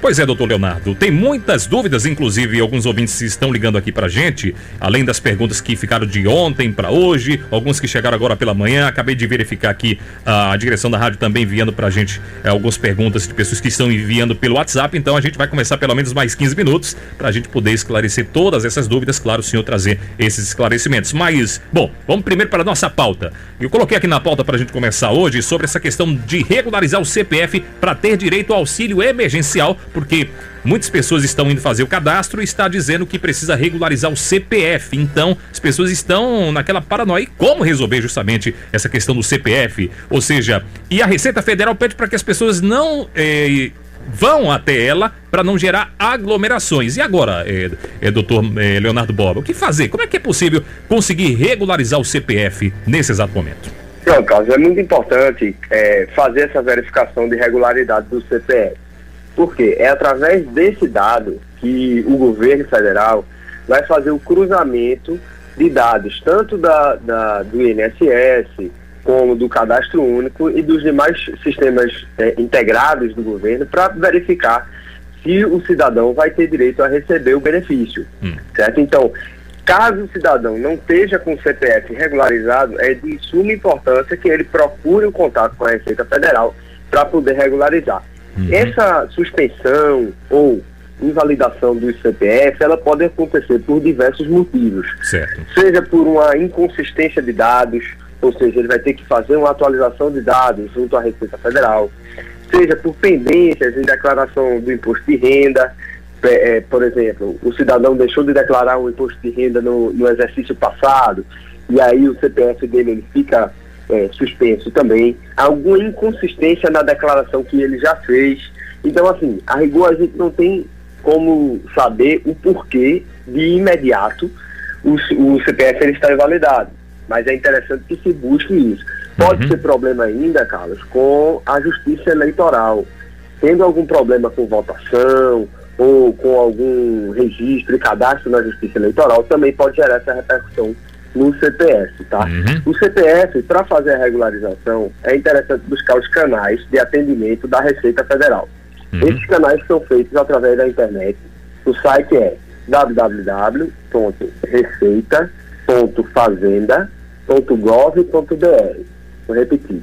Pois é, doutor Leonardo, tem muitas dúvidas, inclusive alguns ouvintes estão ligando aqui pra gente, além das perguntas que ficaram de ontem para hoje, alguns que chegaram agora pela manhã, acabei de verificar aqui a direção da rádio também enviando pra gente é, algumas perguntas de pessoas que estão enviando pelo WhatsApp, então a gente vai começar pelo menos mais 15 minutos pra gente poder esclarecer todas essas dúvidas, claro, o senhor trazer esses esclarecimentos. Mas, bom, vamos primeiro para a nossa pauta. Eu coloquei aqui na pauta pra gente começar hoje sobre essa questão de regularizar o CPF para ter direito ao auxílio emergencial porque muitas pessoas estão indo fazer o cadastro e está dizendo que precisa regularizar o CPF. Então, as pessoas estão naquela paranoia. como resolver justamente essa questão do CPF? Ou seja, e a Receita Federal pede para que as pessoas não. Eh, vão até ela para não gerar aglomerações. E agora, é, é doutor é, Leonardo Boba, o que fazer? Como é que é possível conseguir regularizar o CPF nesse exato momento? Não, Carlos, é muito importante é, fazer essa verificação de regularidade do CPF. Por quê? É através desse dado que o governo federal vai fazer o cruzamento de dados, tanto da, da do INSS, como do cadastro único e dos demais sistemas é, integrados do governo, para verificar se o cidadão vai ter direito a receber o benefício. Hum. Certo? Então, caso o cidadão não esteja com o CPF regularizado, é de suma importância que ele procure o contato com a Receita Federal para poder regularizar. Uhum. Essa suspensão ou invalidação do CPF, ela pode acontecer por diversos motivos. Certo. Seja por uma inconsistência de dados, ou seja, ele vai ter que fazer uma atualização de dados junto à Receita Federal, seja por pendências em declaração do imposto de renda, é, por exemplo, o cidadão deixou de declarar o imposto de renda no, no exercício passado, e aí o CPF dele ele fica é, suspenso também, alguma inconsistência na declaração que ele já fez. Então, assim, a rigor a gente não tem como saber o porquê de imediato o, o CPF ele está invalidado. Mas é interessante que se busque isso. Pode uhum. ser problema ainda, Carlos, com a justiça eleitoral. Tendo algum problema com votação ou com algum registro e cadastro na justiça eleitoral, também pode gerar essa repercussão no CPF, tá? Uhum. O CPF, para fazer a regularização, é interessante buscar os canais de atendimento da Receita Federal. Uhum. Esses canais são feitos através da internet. O site é www.receita.fazenda.gov.br. Vou repetir: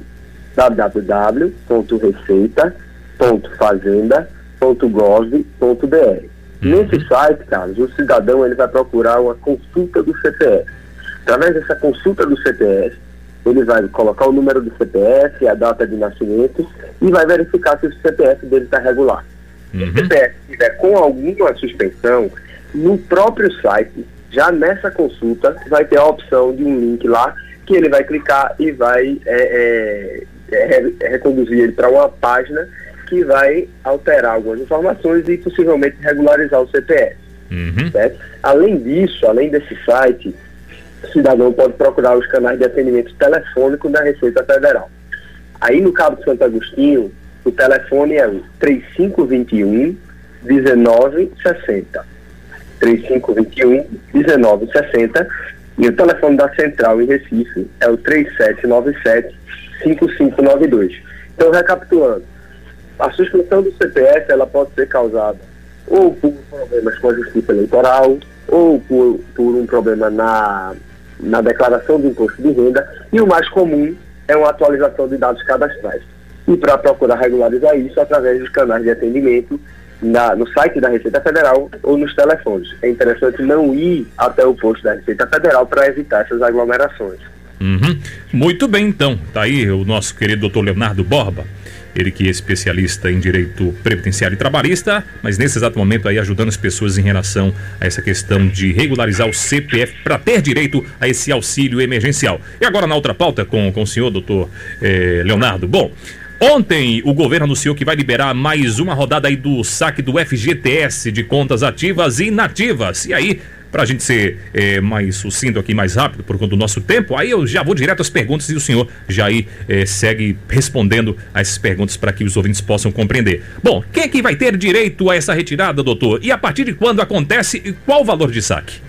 www.receita.fazenda.gov.br. Uhum. Nesse site, Carlos, o cidadão ele vai procurar uma consulta do CPF. Através dessa consulta do CPF, ele vai colocar o número do CPF, a data de nascimento e vai verificar se o CPF dele está regular. Uhum. Se o CPF estiver com alguma suspensão, no próprio site, já nessa consulta, vai ter a opção de um link lá que ele vai clicar e vai é, é, é, reconduzir ele para uma página que vai alterar algumas informações e possivelmente regularizar o CPF. Uhum. Além disso, além desse site, o cidadão pode procurar os canais de atendimento telefônico da Receita Federal. Aí no Cabo de Santo Agostinho, o telefone é o 3521 1960. 3521 1960 e o telefone da central em Recife é o 3797 5592. Então, recapitulando, a suspensão do CPF ela pode ser causada ou por problemas com a justiça eleitoral, ou por, por um problema na na declaração do imposto de renda e o mais comum é uma atualização de dados cadastrais. E para procurar regularizar isso através dos canais de atendimento na, no site da Receita Federal ou nos telefones. É interessante não ir até o posto da Receita Federal para evitar essas aglomerações. Uhum. Muito bem, então. Tá aí o nosso querido doutor Leonardo Borba ele que é especialista em direito previdenciário e trabalhista, mas nesse exato momento aí ajudando as pessoas em relação a essa questão de regularizar o CPF para ter direito a esse auxílio emergencial. E agora na outra pauta com, com o senhor, doutor eh, Leonardo. Bom, Ontem o governo anunciou que vai liberar mais uma rodada aí do saque do FGTS de contas ativas e inativas. E aí para a gente ser é, mais sucinto aqui, mais rápido, por conta do nosso tempo, aí eu já vou direto às perguntas e o senhor já aí é, segue respondendo essas perguntas para que os ouvintes possam compreender. Bom, quem é que vai ter direito a essa retirada, doutor? E a partir de quando acontece e qual o valor de saque?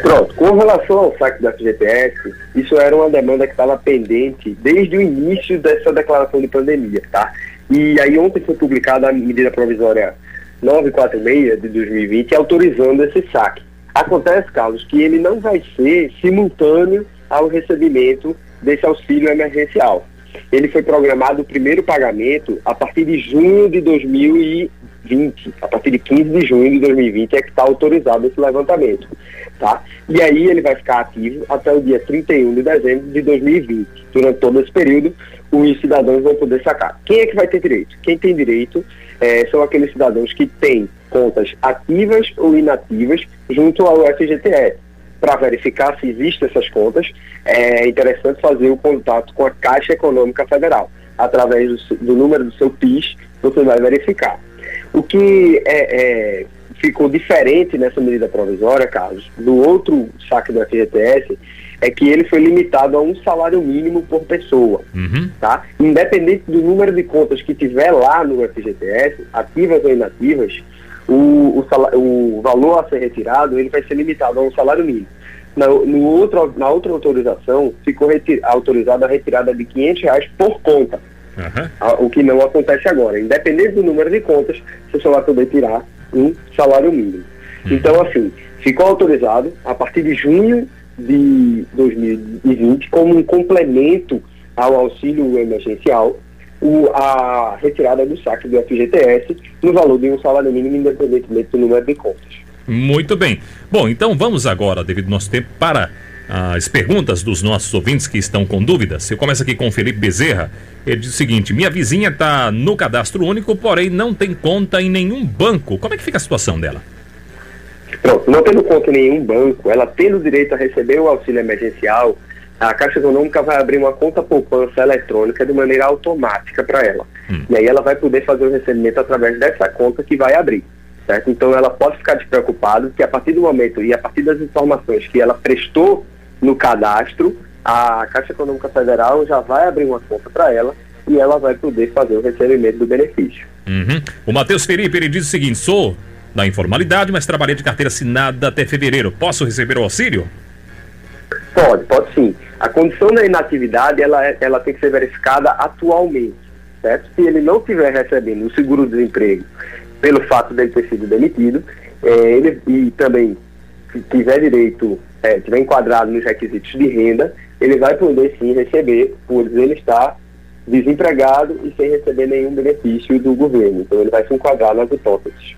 Pronto, com relação ao saque da FGTS, isso era uma demanda que estava pendente desde o início dessa declaração de pandemia, tá? E aí ontem foi publicada a medida provisória 946 de 2020 autorizando esse saque. Acontece, Carlos, que ele não vai ser simultâneo ao recebimento desse auxílio emergencial. Ele foi programado o primeiro pagamento a partir de junho de 2020. A partir de 15 de junho de 2020 é que está autorizado esse levantamento. Tá? E aí ele vai ficar ativo até o dia 31 de dezembro de 2020. Durante todo esse período, os cidadãos vão poder sacar. Quem é que vai ter direito? Quem tem direito é, são aqueles cidadãos que têm contas ativas ou inativas junto ao FGTS. Para verificar se existem essas contas, é interessante fazer o contato com a Caixa Econômica Federal. Através do, do número do seu PIS, você vai verificar. O que é, é, ficou diferente nessa medida provisória, Carlos, do outro saque do FGTS, é que ele foi limitado a um salário mínimo por pessoa, uhum. tá? Independente do número de contas que tiver lá no FGTS, ativas ou inativas, o, o, o valor a ser retirado ele vai ser limitado a um salário mínimo. Na, no outro, na outra autorização, ficou autorizada a retirada de 500 reais por conta, uhum. o que não acontece agora. Independente do número de contas, você só vai poder tirar um salário mínimo. Uhum. Então, assim, ficou autorizado a partir de junho de 2020 como um complemento ao auxílio emergencial o, a retirada do saque do FGTS no valor de um salário mínimo independentemente do número de contas. Muito bem. Bom, então vamos agora, devido ao nosso tempo, para as perguntas dos nossos ouvintes que estão com dúvidas. Eu começo aqui com o Felipe Bezerra. Ele diz o seguinte: minha vizinha está no cadastro único, porém não tem conta em nenhum banco. Como é que fica a situação dela? Pronto, não tendo conta em nenhum banco, ela tendo direito a receber o auxílio emergencial, a Caixa Econômica vai abrir uma conta poupança eletrônica de maneira automática para ela. Hum. E aí ela vai poder fazer o recebimento através dessa conta que vai abrir. Certo? Então ela pode ficar despreocupada que a partir do momento e a partir das informações que ela prestou no cadastro, a Caixa Econômica Federal já vai abrir uma conta para ela e ela vai poder fazer o recebimento do benefício. Uhum. O Matheus Felipe ele diz o seguinte: sou da informalidade, mas trabalhei de carteira assinada até fevereiro. Posso receber o auxílio? Pode, pode sim. A condição da inatividade ela, é, ela tem que ser verificada atualmente. Certo? Se ele não estiver recebendo o seguro-desemprego pelo fato dele ter sido demitido, é, ele, e também tiver direito, é, tiver enquadrado nos requisitos de renda, ele vai poder sim receber, por ele estar desempregado e sem receber nenhum benefício do governo. Então ele vai se enquadrar nas hipóteses.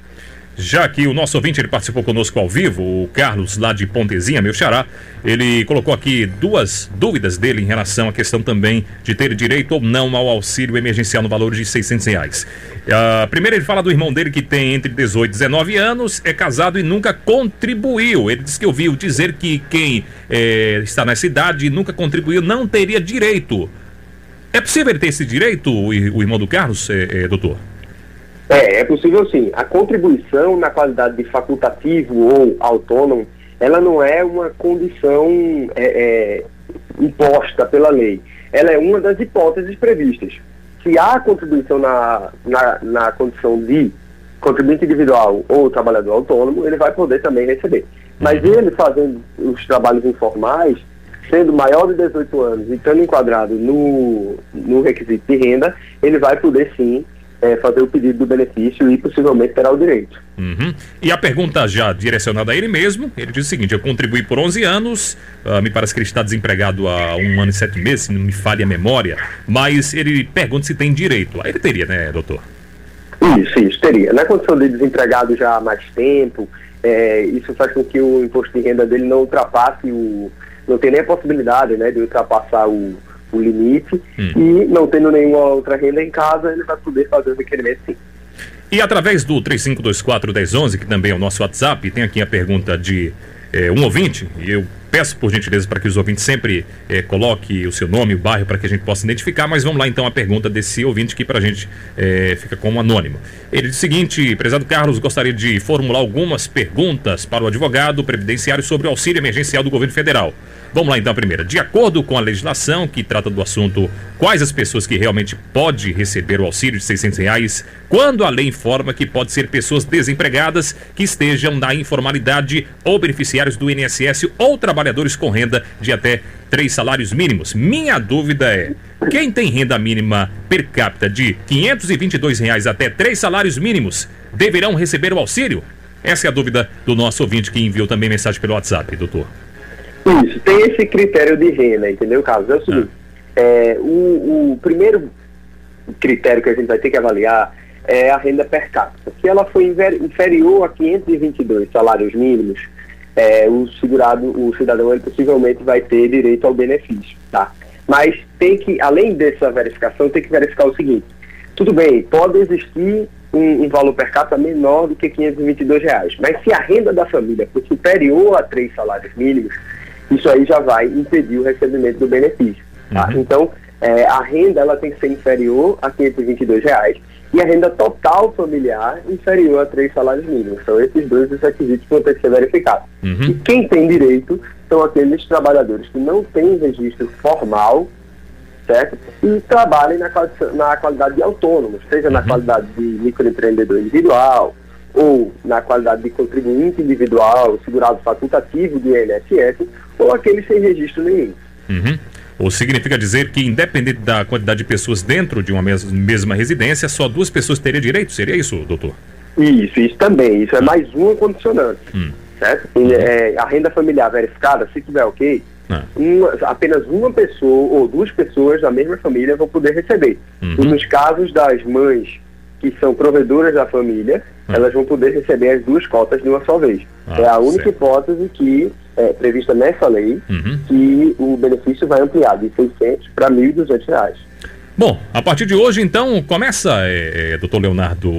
Já que o nosso ouvinte ele participou conosco ao vivo, o Carlos lá de Pontezinha, meu xará, ele colocou aqui duas dúvidas dele em relação à questão também de ter direito ou não ao auxílio emergencial no valor de 600 reais. Uh, primeiro ele fala do irmão dele que tem entre 18 e 19 anos, é casado e nunca contribuiu. Ele disse que ouviu dizer que quem eh, está nessa idade e nunca contribuiu não teria direito. É possível ele ter esse direito, o, o irmão do Carlos, eh, eh, doutor? É, é possível sim. A contribuição na qualidade de facultativo ou autônomo, ela não é uma condição é, é, imposta pela lei. Ela é uma das hipóteses previstas. Se há contribuição na, na, na condição de contribuinte individual ou trabalhador autônomo, ele vai poder também receber. Mas uhum. ele fazendo os trabalhos informais, sendo maior de 18 anos e estando enquadrado no, no requisito de renda, ele vai poder sim é, fazer o pedido do benefício e possivelmente terá o direito. Uhum. E a pergunta já direcionada a ele mesmo, ele diz o seguinte, eu contribuí por 11 anos, uh, me parece que ele está desempregado há um ano e sete meses, se não me falha a memória, mas ele pergunta se tem direito. Aí ele teria, né, doutor? Isso, isso, teria. Na condição de desempregado já há mais tempo, é, isso faz com que o imposto de renda dele não ultrapasse o... não tem nem a possibilidade né, de ultrapassar o o limite hum. e não tendo nenhuma outra renda em casa, ele vai poder fazer o requerimento sim. E através do 3524-1011, que também é o nosso WhatsApp, tem aqui a pergunta de é, um ouvinte, e eu peço por gentileza para que os ouvintes sempre é, coloquem o seu nome, o bairro, para que a gente possa identificar, mas vamos lá então a pergunta desse ouvinte que para a gente é, fica como anônimo. Ele diz o seguinte, prezado Carlos, gostaria de formular algumas perguntas para o advogado previdenciário sobre o auxílio emergencial do governo federal. Vamos lá então a primeira. De acordo com a legislação que trata do assunto, quais as pessoas que realmente podem receber o auxílio de 600 reais, quando a lei informa que pode ser pessoas desempregadas que estejam na informalidade ou beneficiários do INSS ou trabalhadores com renda de até três salários mínimos. Minha dúvida é: quem tem renda mínima per capita de 522 reais até três salários mínimos deverão receber o auxílio? Essa é a dúvida do nosso ouvinte que enviou também mensagem pelo WhatsApp, doutor. Isso, tem esse critério de renda, entendeu, Carlos? É o seguinte, ah. é, o, o primeiro critério que a gente vai ter que avaliar é a renda per capita. Se ela for inferior a 522 salários mínimos, é, o segurado, o cidadão, ele possivelmente vai ter direito ao benefício, tá? Mas tem que, além dessa verificação, tem que verificar o seguinte: tudo bem, pode existir um, um valor per capita menor do que 522 reais, mas se a renda da família for superior a três salários mínimos, isso aí já vai impedir o recebimento do benefício, tá? Uhum. Então, é, a renda ela tem que ser inferior a 522 reais e a renda total familiar inferior a três salários mínimos. São esses dois os requisitos que vão ter que ser verificados. Uhum. E quem tem direito são aqueles trabalhadores que não têm registro formal, certo? E trabalhem na, na qualidade de autônomos, seja uhum. na qualidade de microempreendedor individual, ou na qualidade de contribuinte individual, segurado facultativo do INSS, ou aqueles sem registro nenhum. Uhum. Ou significa dizer que, independente da quantidade de pessoas dentro de uma mesma residência, só duas pessoas teriam direito? Seria isso, doutor? Isso, isso também. Isso é mais uma condicionante. Hum. Certo? E, é, a renda familiar verificada, se tiver ok, ah. uma, apenas uma pessoa ou duas pessoas da mesma família vão poder receber. Uhum. Nos casos das mães que são provedoras da família, ah. elas vão poder receber as duas cotas de uma só vez. Ah, é a única certo. hipótese que é, prevista nessa lei uhum. que o benefício vai ampliar de 600 para 1.200 reais. Bom, a partir de hoje, então, começa, é, é, doutor Leonardo,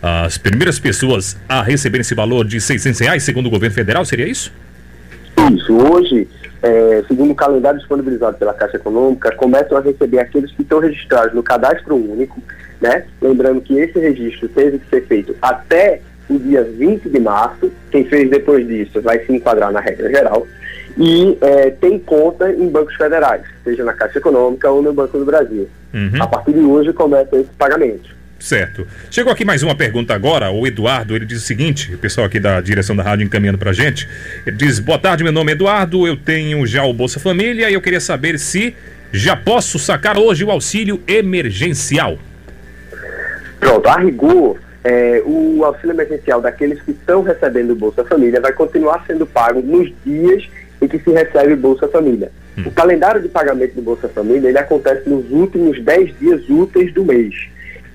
as primeiras pessoas a receberem esse valor de 600 reais, segundo o governo federal, seria isso? Isso. Hoje, é, segundo o calendário disponibilizado pela Caixa Econômica, começam a receber aqueles que estão registrados no cadastro único, né? Lembrando que esse registro teve que ser feito até o dia 20 de março. Quem fez depois disso vai se enquadrar na regra geral. E é, tem conta em bancos federais, seja na Caixa Econômica ou no Banco do Brasil. Uhum. A partir de hoje começa esse pagamento. Certo. Chegou aqui mais uma pergunta agora. O Eduardo, ele diz o seguinte: o pessoal aqui da direção da rádio encaminhando pra gente. Ele diz: Boa tarde, meu nome é Eduardo. Eu tenho já o Bolsa Família e eu queria saber se já posso sacar hoje o auxílio emergencial. Pronto, a rigor, é, o auxílio emergencial daqueles que estão recebendo o Bolsa Família vai continuar sendo pago nos dias em que se recebe o Bolsa Família. Hum. O calendário de pagamento do Bolsa Família ele acontece nos últimos 10 dias úteis do mês.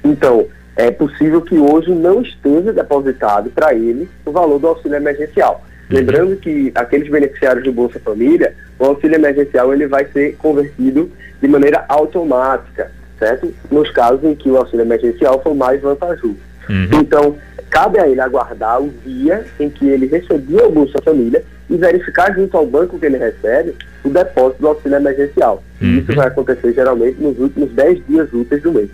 Então, é possível que hoje não esteja depositado para ele o valor do auxílio emergencial. Uhum. Lembrando que aqueles beneficiários do Bolsa Família, o auxílio emergencial ele vai ser convertido de maneira automática, certo? Nos casos em que o auxílio emergencial for mais vantajoso. Uhum. Então, cabe a ele aguardar o dia em que ele recebia o Bolsa Família e verificar junto ao banco que ele recebe o depósito do auxílio emergencial. Uhum. Isso vai acontecer geralmente nos últimos 10 dias úteis do mês.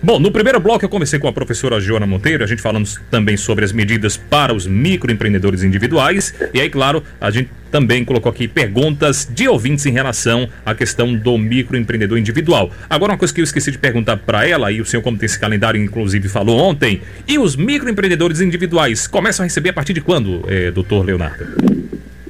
Bom, no primeiro bloco eu conversei com a professora Joana Monteiro, a gente falando também sobre as medidas para os microempreendedores individuais. E aí, claro, a gente também colocou aqui perguntas de ouvintes em relação à questão do microempreendedor individual. Agora, uma coisa que eu esqueci de perguntar para ela, e o senhor, como tem esse calendário, inclusive falou ontem, e os microempreendedores individuais começam a receber a partir de quando, eh, doutor Leonardo?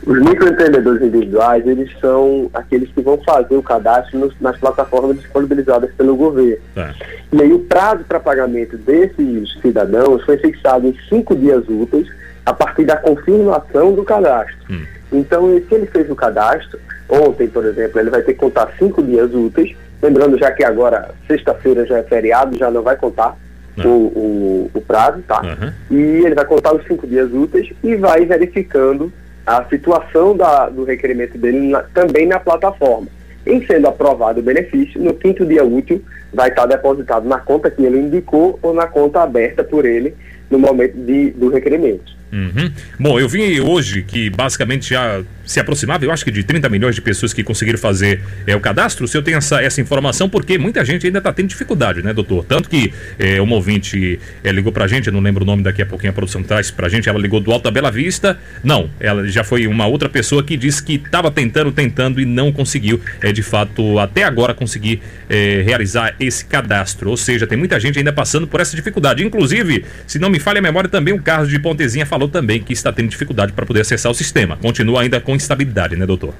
Os microempreendedores individuais, eles são aqueles que vão fazer o cadastro nos, nas plataformas disponibilizadas pelo governo. Tá. E aí o prazo para pagamento desses cidadãos foi fixado em cinco dias úteis a partir da confirmação do cadastro. Hum. Então, se ele fez o cadastro, ontem, por exemplo, ele vai ter que contar cinco dias úteis, lembrando já que agora, sexta-feira já é feriado, já não vai contar o, o, o, prazo, tá? Uhum. E ele vai contar os cinco dias úteis e vai verificando a situação da, do requerimento dele na, também na plataforma. Em sendo aprovado o benefício, no quinto dia útil vai estar depositado na conta que ele indicou ou na conta aberta por ele no momento de, do requerimento. Uhum. Bom, eu vi hoje que basicamente já se aproximava, eu acho que de 30 milhões de pessoas que conseguiram fazer é, o cadastro. O senhor tem essa, essa informação porque muita gente ainda está tendo dificuldade, né, doutor? Tanto que é, uma ouvinte é, ligou para a gente, eu não lembro o nome daqui a pouquinho, a produção traz para a gente, ela ligou do Alto da Bela Vista. Não, ela já foi uma outra pessoa que disse que estava tentando, tentando e não conseguiu, é, de fato, até agora conseguir é, realizar esse cadastro. Ou seja, tem muita gente ainda passando por essa dificuldade. Inclusive, se não me falha a memória, também o Carlos de Pontezinha falou também que está tendo dificuldade para poder acessar o sistema. Continua ainda com instabilidade, né, doutor?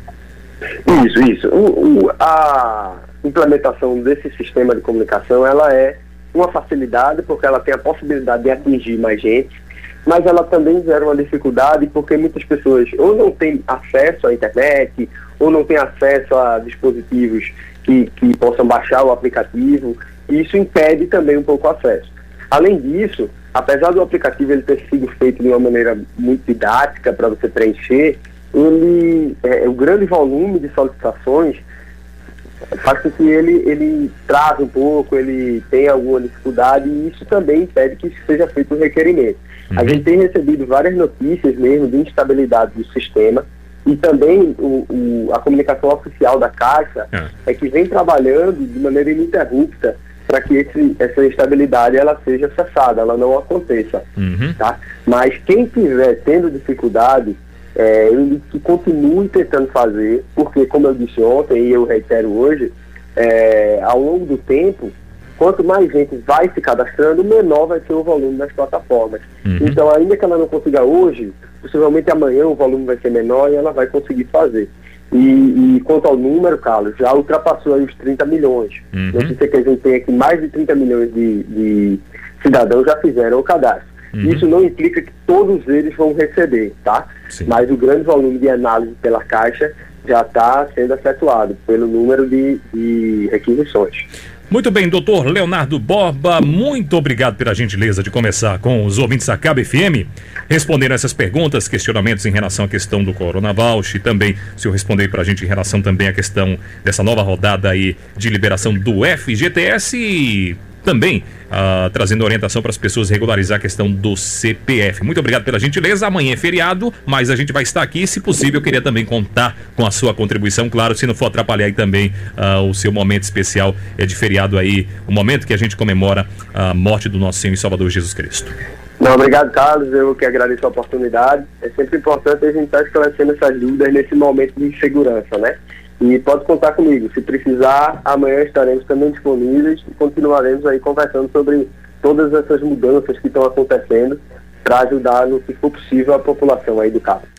Isso, isso. O, o, a implementação desse sistema de comunicação, ela é uma facilidade porque ela tem a possibilidade de atingir mais gente, mas ela também gera uma dificuldade porque muitas pessoas ou não têm acesso à internet, ou não têm acesso a dispositivos que, que possam baixar o aplicativo, e isso impede também um pouco o acesso. Além disso, apesar do aplicativo ele ter sido feito de uma maneira muito didática para você preencher, ele, é, o grande volume de solicitações faz com que ele, ele trave um pouco, ele tenha alguma dificuldade e isso também impede que seja feito o requerimento. Uhum. A gente tem recebido várias notícias mesmo de instabilidade do sistema e também o, o a comunicação oficial da Caixa uhum. é que vem trabalhando de maneira ininterrupta para que esse, essa instabilidade ela seja cessada, ela não aconteça. Uhum. Tá? Mas quem estiver tendo dificuldade, é, ele que continue tentando fazer, porque como eu disse ontem e eu reitero hoje, é, ao longo do tempo, quanto mais gente vai se cadastrando, menor vai ser o volume das plataformas. Uhum. Então, ainda que ela não consiga hoje, possivelmente amanhã o volume vai ser menor e ela vai conseguir fazer. E, e quanto ao número, Carlos, já ultrapassou os 30 milhões. Uhum. Notícia que a gente tem aqui, mais de 30 milhões de, de cidadãos já fizeram o cadastro. Uhum. Isso não implica que todos eles vão receber, tá? Sim. Mas o grande volume de análise pela Caixa já está sendo efetuado pelo número de, de requisições. Muito bem, doutor Leonardo Borba, muito obrigado pela gentileza de começar com os ouvintes da Cabo FM, respondendo essas perguntas, questionamentos em relação à questão do Coronavouch e também o senhor responder para a gente em relação também à questão dessa nova rodada aí de liberação do FGTS também uh, trazendo orientação para as pessoas regularizar a questão do CPF. Muito obrigado pela gentileza. Amanhã é feriado, mas a gente vai estar aqui. Se possível, eu queria também contar com a sua contribuição, claro, se não for atrapalhar aí também uh, o seu momento especial é de feriado aí, o momento que a gente comemora a morte do nosso Senhor e Salvador Jesus Cristo. Não, obrigado, Carlos. Eu que agradeço a oportunidade. É sempre importante a gente estar esclarecendo essas dúvidas nesse momento de insegurança, né? E pode contar comigo. Se precisar, amanhã estaremos também disponíveis e continuaremos aí conversando sobre todas essas mudanças que estão acontecendo para ajudar no que for possível a população aí do carro.